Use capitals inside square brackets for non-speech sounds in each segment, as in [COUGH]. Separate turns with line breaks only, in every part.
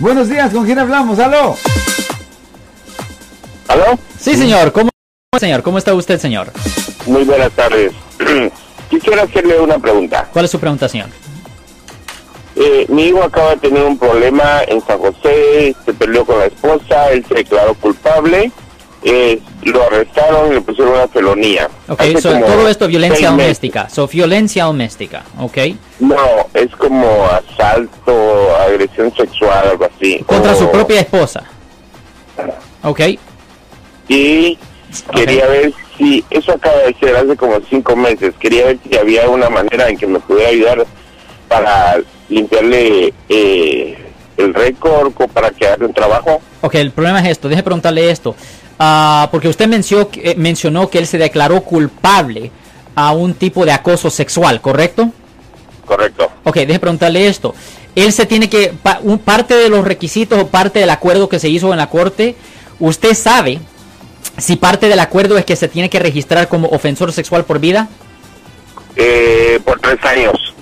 Buenos días, ¿con quién hablamos? ¿Aló?
¿Aló?
Sí, señor. ¿Cómo, señor? ¿Cómo está usted, señor?
Muy buenas tardes. [CLEARS THROAT] Quisiera hacerle una pregunta.
¿Cuál es su pregunta, señor?
Eh, mi hijo acaba de tener un problema en San José, se peleó con la esposa, él se declaró culpable, eh, lo arrestaron y le pusieron una felonía.
Ok, so, todo esto violencia doméstica. So, violencia doméstica, ok.
No, es como asalto, agresión sexual, algo así.
Contra
O-
su propia esposa. Ok.
Y quería ver si, eso acaba de ser hace como cinco meses, quería ver si había una manera en que me pudiera ayudar para limpiarle eh, el récord o para que haga un trabajo.
Ok, el problema es esto. Deje preguntarle esto. Ah, porque usted mencionó, que- eh, mencionó que él se declaró culpable a un tipo de acoso sexual, ¿correcto?
Correcto.
Ok, deje preguntarle esto. Él se tiene que, un, parte de los requisitos o parte del acuerdo que se hizo en la corte, usted sabe si parte del acuerdo es que se tiene que registrar como ofensor sexual por vida.
Eh, por tres años.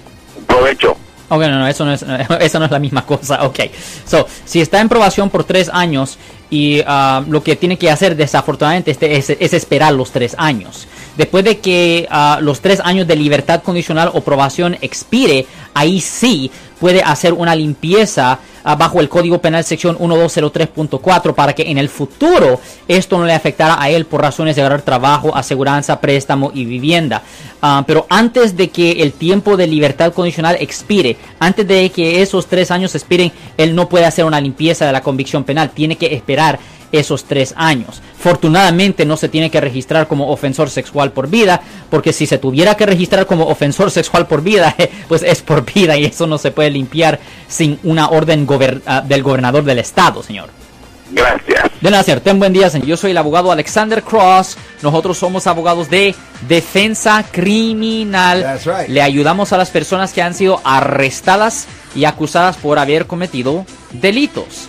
Provecho.
Ok, no, no, eso no es, [LAUGHS] eso no es la misma cosa. Ok, so, si está en probación por tres años y ah, lo que tiene que hacer desafortunadamente este es, es esperar los tres años. Después de que ah, los tres años de libertad condicional o probación expire, ahí sí puede hacer una limpieza ah, bajo el Código Penal sección 1203.4 para que en el futuro esto no le afectara a él por razones de agarrar trabajo, aseguranza, préstamo y vivienda. Ah, pero antes de que el tiempo de libertad condicional expire, antes de que esos tres años expiren, él no puede hacer una limpieza de la convicción penal. Tiene que esperar esos tres años. Fortunadamente no se tiene que registrar como ofensor sexual por vida, porque si se tuviera que registrar como ofensor sexual por vida, [LAUGHS] pues es por vida y eso no se puede limpiar sin una orden gober- ah, del gobernador del estado, señor.
Gracias.
De nada, señor. Ten buen día, señor. Yo soy el abogado Alexander Cross. Nosotros somos abogados de defensa criminal.
That's right.
Le ayudamos a las personas que han sido arrestadas y acusadas por haber cometido delitos.